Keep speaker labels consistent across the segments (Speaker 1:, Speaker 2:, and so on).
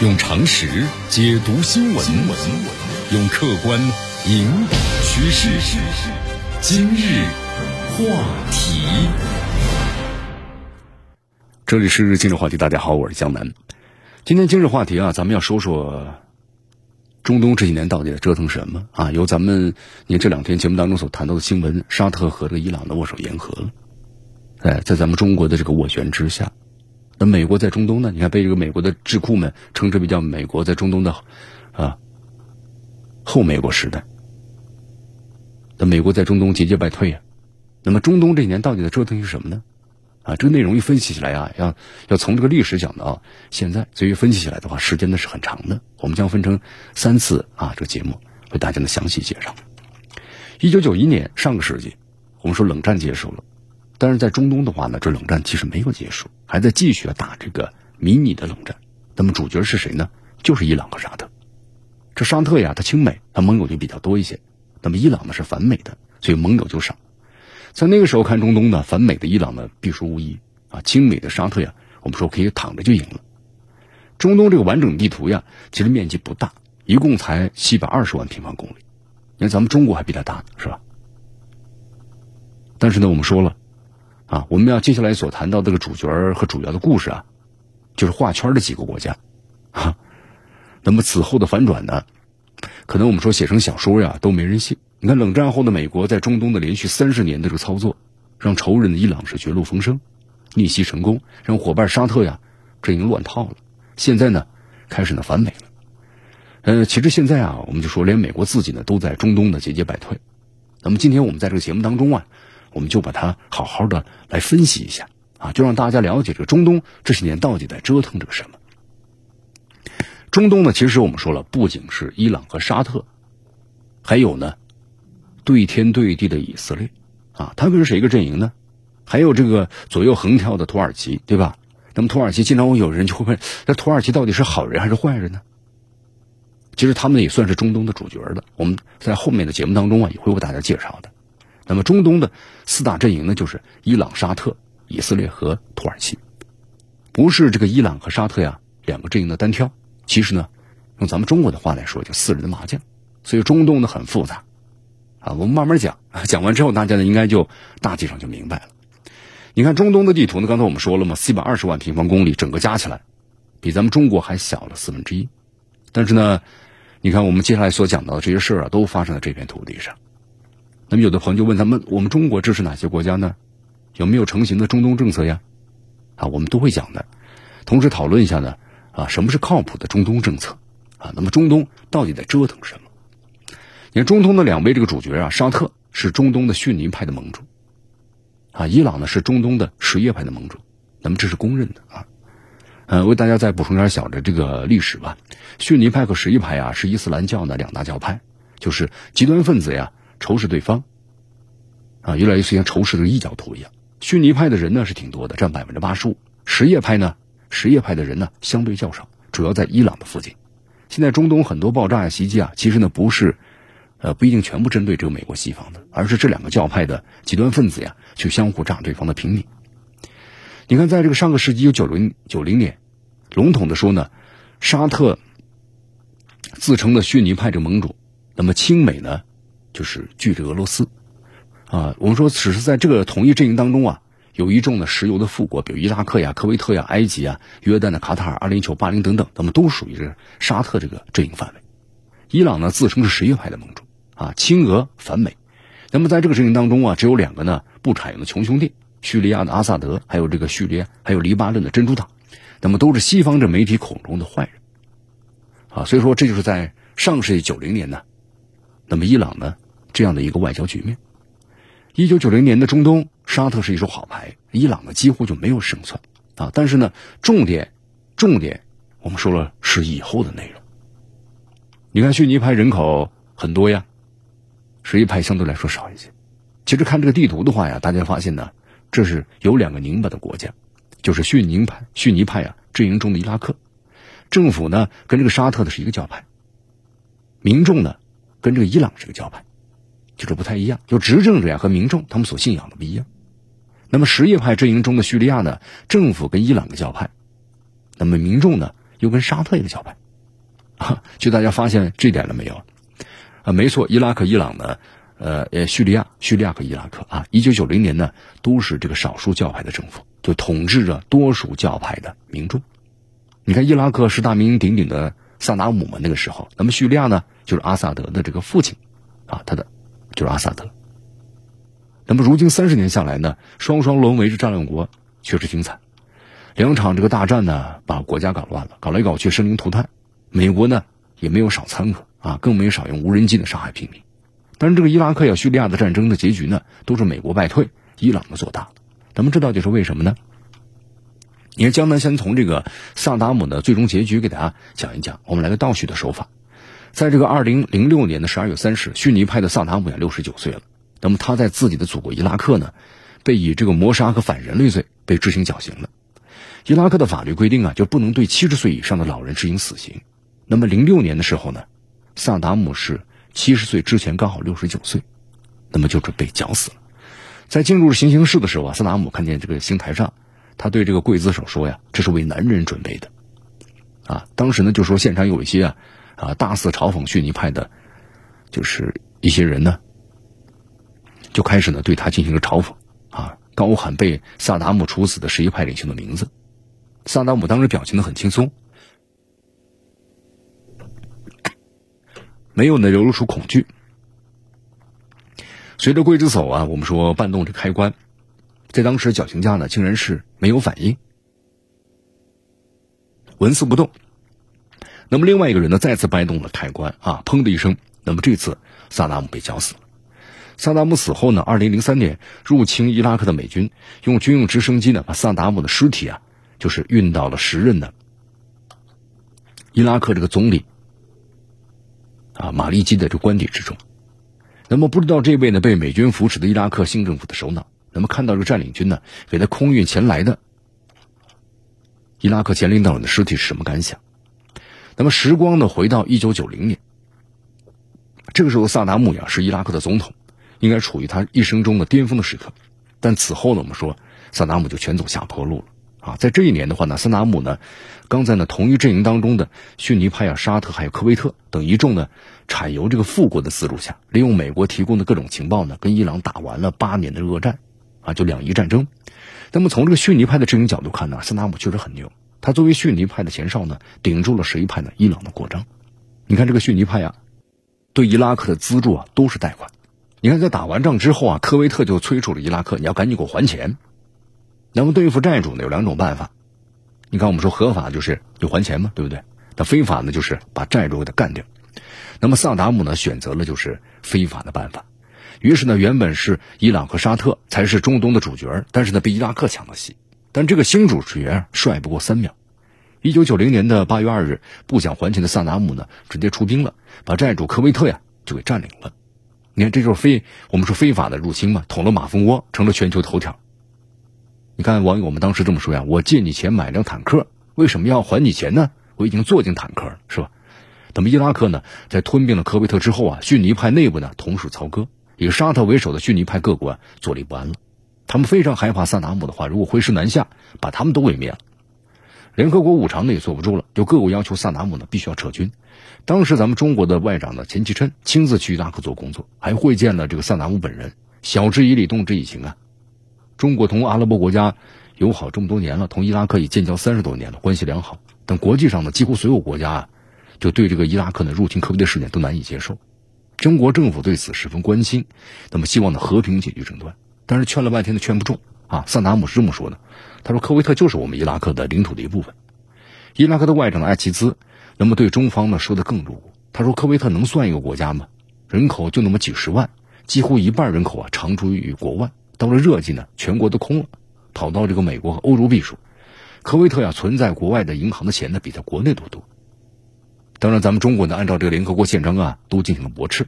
Speaker 1: 用常识解读新闻，用客观引导趋势。今日话题，这里是今日话题。大家好，我是江南。今天今日话题啊，咱们要说说中东这几年到底在折腾什么啊？由咱们你这两天节目当中所谈到的新闻，沙特和这个伊朗的握手言和了。哎，在咱们中国的这个斡旋之下。那美国在中东呢？你看，被这个美国的智库们称之为叫美国在中东的啊后美国时代。那美国在中东节节败退啊。那么中东这几年到底在折腾些什么呢？啊，这个内容一分析起来啊，要要从这个历史讲到现在，所以分析起来的话，时间呢是很长的。我们将分成三次啊，这个节目为大家呢详细介绍。一九九一年，上个世纪，我们说冷战结束了。但是在中东的话呢，这冷战其实没有结束，还在继续打这个迷你的冷战。那么主角是谁呢？就是伊朗和沙特。这沙特呀，它亲美，它盟友就比较多一些；那么伊朗呢是反美的，所以盟友就少。在那个时候看中东呢，反美的伊朗呢必输无疑啊，亲美的沙特呀，我们说可以躺着就赢了。中东这个完整地图呀，其实面积不大，一共才七百二十万平方公里。你看咱们中国还比它大呢，是吧？但是呢，我们说了。啊，我们要接下来所谈到这个主角和主要的故事啊，就是画圈的几个国家，哈。那么此后的反转呢，可能我们说写成小说呀都没人信。你看冷战后的美国在中东的连续三十年的这个操作，让仇人的伊朗是绝路逢生，逆袭成功，让伙伴沙特呀这已经乱套了。现在呢，开始呢反美了。呃，其实现在啊，我们就说连美国自己呢都在中东的节节败退。那么今天我们在这个节目当中啊。我们就把它好好的来分析一下啊，就让大家了解这个中东这些年到底在折腾着什么。中东呢，其实我们说了，不仅是伊朗和沙特，还有呢，对天对地的以色列啊，他跟谁一个阵营呢？还有这个左右横跳的土耳其，对吧？那么土耳其经常会有人就会问，那土耳其到底是好人还是坏人呢？其实他们也算是中东的主角的，我们在后面的节目当中啊，也会为大家介绍的。那么中东的四大阵营呢，就是伊朗、沙特、以色列和土耳其，不是这个伊朗和沙特呀两个阵营的单挑。其实呢，用咱们中国的话来说，就四人的麻将。所以中东呢很复杂啊，我们慢慢讲。讲完之后，大家呢应该就大体上就明白了。你看中东的地图呢，刚才我们说了嘛，四百二十万平方公里，整个加起来比咱们中国还小了四分之一。但是呢，你看我们接下来所讲到的这些事儿啊，都发生在这片土地上。那么有的朋友就问咱们：我们中国支持哪些国家呢？有没有成型的中东政策呀？啊，我们都会讲的。同时讨论一下呢，啊，什么是靠谱的中东政策？啊，那么中东到底在折腾什么？你看中东的两位这个主角啊，沙特是中东的逊尼派的盟主，啊，伊朗呢是中东的什叶派的盟主。那么这是公认的啊。呃，为大家再补充点小的这个历史吧。逊尼派和什叶派啊，是伊斯兰教的两大教派，就是极端分子呀。仇视对方，啊，越来越像仇视的异教徒一样。逊尼派的人呢是挺多的，占百分之八十五。什叶派呢，什叶派的人呢相对较少，主要在伊朗的附近。现在中东很多爆炸、袭击啊，其实呢不是，呃，不一定全部针对这个美国西方的，而是这两个教派的极端分子呀，去相互炸对方的平民。你看，在这个上个世纪九零九零年，笼统的说呢，沙特自称的逊尼派这盟主，那么亲美呢？就是拒这俄罗斯，啊，我们说只是在这个统一阵营当中啊，有一众的石油的富国，比如伊拉克呀、科威特呀、埃及啊、约旦的卡塔尔、阿联酋、巴林等等，那么都属于这沙特这个阵营范围。伊朗呢自称是什叶派的盟主，啊，亲俄反美。那么在这个阵营当中啊，只有两个呢不采用的穷兄弟：叙利亚的阿萨德，还有这个叙利亚，还有黎巴嫩的珍珠党。那么都是西方这媒体口中的坏人，啊，所以说这就是在上世纪九零年呢，那么伊朗呢。这样的一个外交局面，一九九零年的中东，沙特是一手好牌，伊朗呢几乎就没有胜算啊。但是呢，重点，重点，我们说了是以后的内容。你看逊尼派人口很多呀，什叶派相对来说少一些。其实看这个地图的话呀，大家发现呢，这是有两个拧巴的国家，就是逊尼派、逊尼派啊阵营中的伊拉克，政府呢跟这个沙特的是一个教派，民众呢跟这个伊朗是一个教派。就是不太一样，就执政者呀和民众他们所信仰的不一样。那么什叶派阵营中的叙利亚呢，政府跟伊朗的教派，那么民众呢又跟沙特一个教派。啊，就大家发现这点了没有？啊，没错，伊拉克、伊朗呢，呃，呃，叙利亚、叙利亚和伊拉克啊，一九九零年呢，都是这个少数教派的政府，就统治着多数教派的民众。你看，伊拉克是大名鼎鼎的萨达姆嘛，那个时候，那么叙利亚呢，就是阿萨德的这个父亲，啊，他的就是阿萨德了。那么如今三十年下来呢，双双沦为是战乱国，确实挺惨。两场这个大战呢，把国家搞乱了，搞来搞去生灵涂炭。美国呢也没有少掺和啊，更没少用无人机的杀害平民。但是这个伊拉克呀、叙利亚的战争的结局呢，都是美国败退，伊朗的做大。咱们这到底是为什么呢？你看，江南先从这个萨达姆的最终结局给大家讲一讲。我们来个倒叙的手法。在这个二零零六年的十二月三十，逊尼派的萨达姆也六十九岁了。那么他在自己的祖国伊拉克呢，被以这个谋杀和反人类罪被执行绞刑了。伊拉克的法律规定啊，就不能对七十岁以上的老人执行死刑。那么零六年的时候呢，萨达姆是七十岁之前刚好六十九岁，那么就准备绞死了。在进入行刑室的时候啊，萨达姆看见这个刑台上，他对这个刽子手说呀：“这是为男人准备的。”啊，当时呢就说现场有一些啊啊大肆嘲讽逊尼派的，就是一些人呢，就开始呢对他进行了嘲讽啊，高喊被萨达姆处死的十一派领袖的名字。萨达姆当时表情的很轻松。没有呢，流露出恐惧。随着刽子手啊，我们说搬动这开关，在当时绞刑架呢，竟然是没有反应，纹丝不动。那么另外一个人呢，再次掰动了开关啊，砰的一声，那么这次萨达姆被绞死了。萨达姆死后呢，二零零三年入侵伊拉克的美军用军用直升机呢，把萨达姆的尸体啊，就是运到了时任的伊拉克这个总理。啊，马利基的这官邸之中，那么不知道这位呢被美军扶持的伊拉克新政府的首脑，那么看到这个占领军呢给他空运前来的伊拉克前领导人的尸体是什么感想？那么时光呢回到一九九零年，这个时候萨达姆呀是伊拉克的总统，应该处于他一生中的巅峰的时刻，但此后呢我们说萨达姆就全走下坡路了。啊，在这一年的话呢，萨达姆呢，刚在呢同一阵营当中的逊尼派啊、沙特还有科威特等一众呢，产油这个富国的资助下，利用美国提供的各种情报呢，跟伊朗打完了八年的恶战，啊，就两伊战争。那么从这个逊尼派的阵营角度看呢，萨达姆确实很牛，他作为逊尼派的前哨呢，顶住了什叶派的伊朗的扩张。你看这个逊尼派啊，对伊拉克的资助啊都是贷款。你看在打完仗之后啊，科威特就催促了伊拉克，你要赶紧给我还钱。那么对付债主呢，有两种办法。你看，我们说合法就是你还钱嘛，对不对？那非法呢，就是把债主给他干掉。那么萨达姆呢，选择了就是非法的办法。于是呢，原本是伊朗和沙特才是中东的主角，但是呢，被伊拉克抢了戏。但这个新主角帅不过三秒。一九九零年的八月二日，不想还钱的萨达姆呢，直接出兵了，把债主科威特呀就给占领了。你看，这就是非我们说非法的入侵嘛，捅了马蜂窝，成了全球头条。你看网友们当时这么说呀：“我借你钱买辆坦克，为什么要还你钱呢？我已经坐进坦克了，是吧？”那么伊拉克呢，在吞并了科威特之后啊，逊尼派内部呢同属操戈，以沙特为首的逊尼派各国啊坐立不安了。他们非常害怕萨达姆的话，如果挥师南下，把他们都毁灭了。联合国五常呢也坐不住了，就各国要求萨达姆呢必须要撤军。当时咱们中国的外长呢钱其琛亲自去伊拉克做工作，还会见了这个萨达姆本人，晓之以理，动之以情啊。中国同阿拉伯国家友好这么多年了，同伊拉克也建交三十多年了，关系良好。但国际上呢，几乎所有国家啊，就对这个伊拉克的入侵科威特事件都难以接受。中国政府对此十分关心，那么希望呢和平解决争端。但是劝了半天都劝不中啊！萨达姆是这么说的，他说科威特就是我们伊拉克的领土的一部分。伊拉克的外长艾齐兹那么对中方呢说的更露骨，他说科威特能算一个国家吗？人口就那么几十万，几乎一半人口啊常驻于国外。到了热季呢，全国都空了，跑到这个美国和欧洲避暑。科威特呀，存在国外的银行的钱呢，比在国内都多。当然，咱们中国呢，按照这个联合国宪章啊，都进行了驳斥，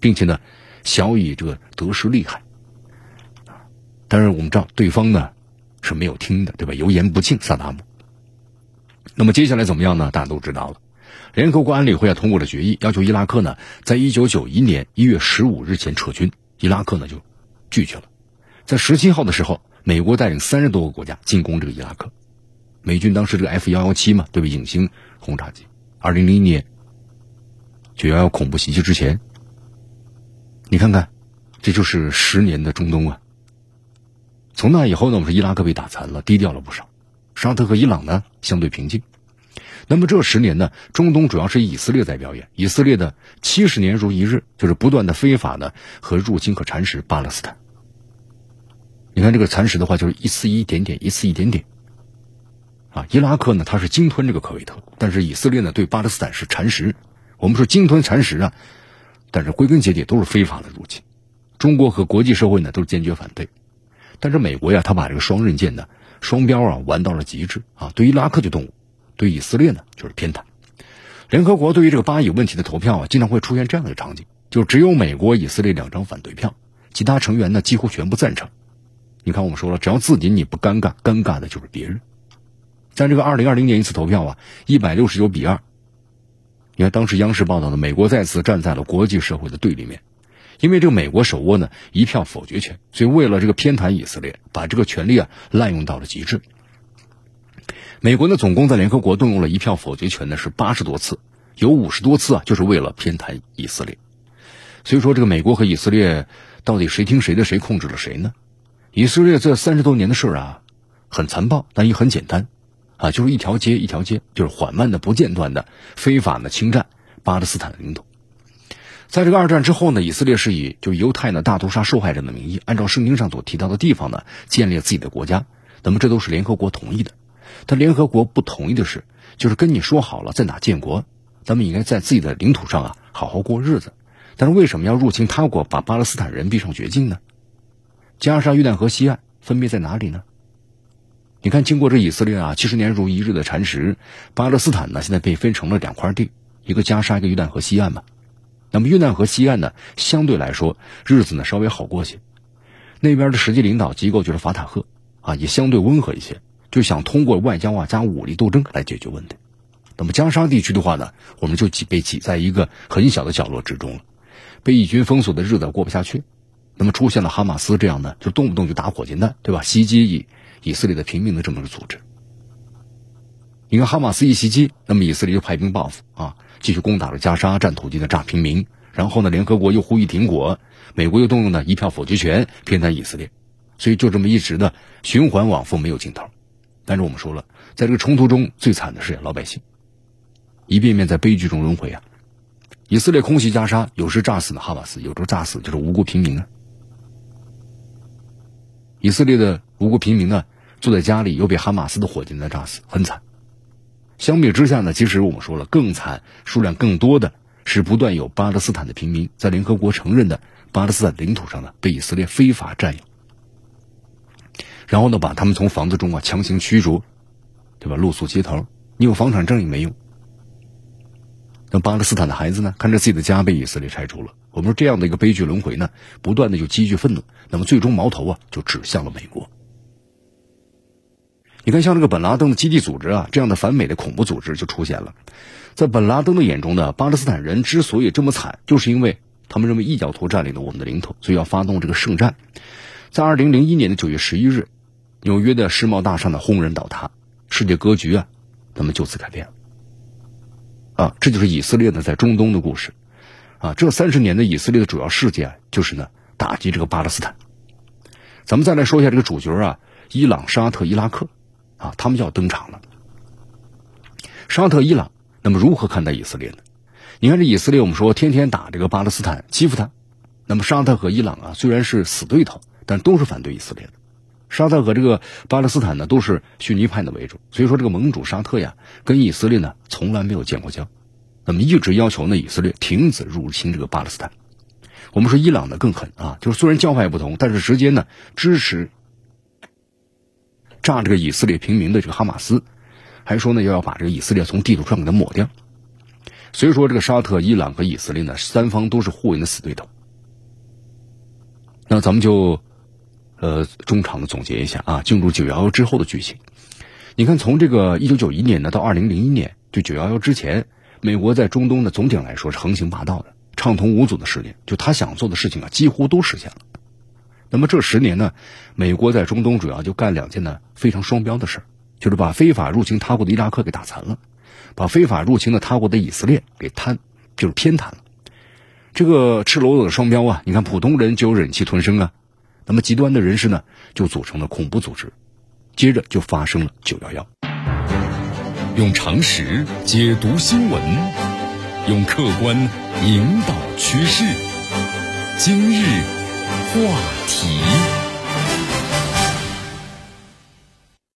Speaker 1: 并且呢，小以这个得失利害。但是我们知道，对方呢是没有听的，对吧？油盐不进，萨达姆。那么接下来怎么样呢？大家都知道了。联合国安理会啊通过了决议，要求伊拉克呢，在一九九一年一月十五日前撤军。伊拉克呢就拒绝了。在十七号的时候，美国带领三十多个国家进攻这个伊拉克。美军当时这个 F 幺幺七嘛，对吧？隐形轰炸机。二零零一年九幺幺恐怖袭击之前，你看看，这就是十年的中东啊。从那以后呢，我们说伊拉克被打残了，低调了不少。沙特和伊朗呢相对平静。那么这十年呢，中东主要是以色列在表演。以色列的七十年如一日，就是不断的非法的和入侵和蚕食巴勒斯坦。你看这个蚕食的话，就是一次一点点，一次一点点。啊，伊拉克呢，它是鲸吞这个科威特，但是以色列呢对巴勒斯坦是蚕食。我们说鲸吞蚕食啊，但是归根结底都是非法的入侵。中国和国际社会呢都是坚决反对。但是美国呀，他把这个双刃剑呢，双标啊玩到了极致啊。对伊拉克就动武，对以色列呢就是偏袒。联合国对于这个巴以问题的投票啊，经常会出现这样的场景，就只有美国、以色列两张反对票，其他成员呢几乎全部赞成。你看，我们说了，只要自己你不尴尬，尴尬的就是别人。在这个二零二零年一次投票啊，一百六十九比二。你看当时央视报道的，美国再次站在了国际社会的对立面，因为这个美国手握呢一票否决权，所以为了这个偏袒以色列，把这个权利啊滥用到了极致。美国呢总共在联合国动用了一票否决权呢是八十多次，有五十多次啊就是为了偏袒以色列。所以说这个美国和以色列到底谁听谁的，谁控制了谁呢？以色列这三十多年的事啊，很残暴，但也很简单，啊，就是一条街一条街，就是缓慢的、不间断的非法的侵占巴勒斯坦的领土。在这个二战之后呢，以色列是以就犹太呢大屠杀受害者的名义，按照圣经上所提到的地方呢，建立自己的国家。那么这都是联合国同意的。但联合国不同意的是，就是跟你说好了在哪建国，咱们应该在自己的领土上啊好好过日子。但是为什么要入侵他国，把巴勒斯坦人逼上绝境呢？加沙、约旦河西岸分别在哪里呢？你看，经过这以色列啊七十年如一日的蚕食，巴勒斯坦呢现在被分成了两块地，一个加沙，一个约旦河西岸嘛。那么约旦河西岸呢，相对来说日子呢稍微好过些，那边的实际领导机构就是法塔赫啊，也相对温和一些，就想通过外交啊加武力斗争来解决问题。那么加沙地区的话呢，我们就挤被挤在一个很小的角落之中了，被义军封锁的日子过不下去。那么出现了哈马斯这样的，就动不动就打火箭弹，对吧？袭击以以色列的平民的这么个组织。你看哈马斯一袭击，那么以色列就派兵报复啊，继续攻打了加沙，占土地的炸平民。然后呢，联合国又呼吁停火，美国又动用了一票否决权偏袒以色列，所以就这么一直的循环往复，没有尽头。但是我们说了，在这个冲突中最惨的是老百姓，一遍遍在悲剧中轮回啊！以色列空袭加沙，有时炸死了哈马斯，有时候炸死就是无辜平民啊。以色列的无辜平民呢，坐在家里又被哈马斯的火箭弹炸死，很惨。相比之下呢，其实我们说了更惨、数量更多的是不断有巴勒斯坦的平民在联合国承认的巴勒斯坦领土上呢被以色列非法占有，然后呢把他们从房子中啊强行驱逐，对吧？露宿街头，你有房产证也没用。那巴勒斯坦的孩子呢，看着自己的家被以色列拆除了。我们说这样的一个悲剧轮回呢，不断的就积聚愤怒，那么最终矛头啊就指向了美国。你看，像这个本拉登的基地组织啊，这样的反美的恐怖组织就出现了。在本拉登的眼中呢，巴勒斯坦人之所以这么惨，就是因为他们认为异教徒占领了我们的领土，所以要发动这个圣战。在二零零一年的九月十一日，纽约的世贸大厦呢轰然倒塌，世界格局啊，那么就此改变了。啊，这就是以色列呢在中东的故事。啊，这三十年的以色列的主要事件就是呢，打击这个巴勒斯坦。咱们再来说一下这个主角啊，伊朗、沙特、伊拉克，啊，他们就要登场了。沙特、伊朗，那么如何看待以色列呢？你看这以色列，我们说天天打这个巴勒斯坦，欺负他。那么沙特和伊朗啊，虽然是死对头，但都是反对以色列的。沙特和这个巴勒斯坦呢，都是逊尼派的为主，所以说这个盟主沙特呀，跟以色列呢，从来没有建过交。那么一直要求呢，以色列停止入侵这个巴勒斯坦。我们说伊朗呢更狠啊，就是虽然教派不同，但是直接呢支持炸这个以色列平民的这个哈马斯，还说呢要要把这个以色列从地图上给它抹掉。所以说这个沙特、伊朗和以色列呢三方都是互为的死对头。那咱们就呃中场的总结一下啊，进入九幺幺之后的剧情。你看，从这个一九九一年呢到二零零一年，就九幺幺之前。美国在中东的，总体来说是横行霸道的、畅通无阻的十年，就他想做的事情啊，几乎都实现了。那么这十年呢，美国在中东主要就干两件呢非常双标的事儿就是把非法入侵他国的伊拉克给打残了，把非法入侵的他国的以色列给瘫，就是偏袒了。这个赤裸裸的双标啊！你看，普通人就忍气吞声啊，那么极端的人士呢，就组成了恐怖组织，接着就发生了九幺幺。
Speaker 2: 用常识解读新闻，用客观引导趋势。今日话题。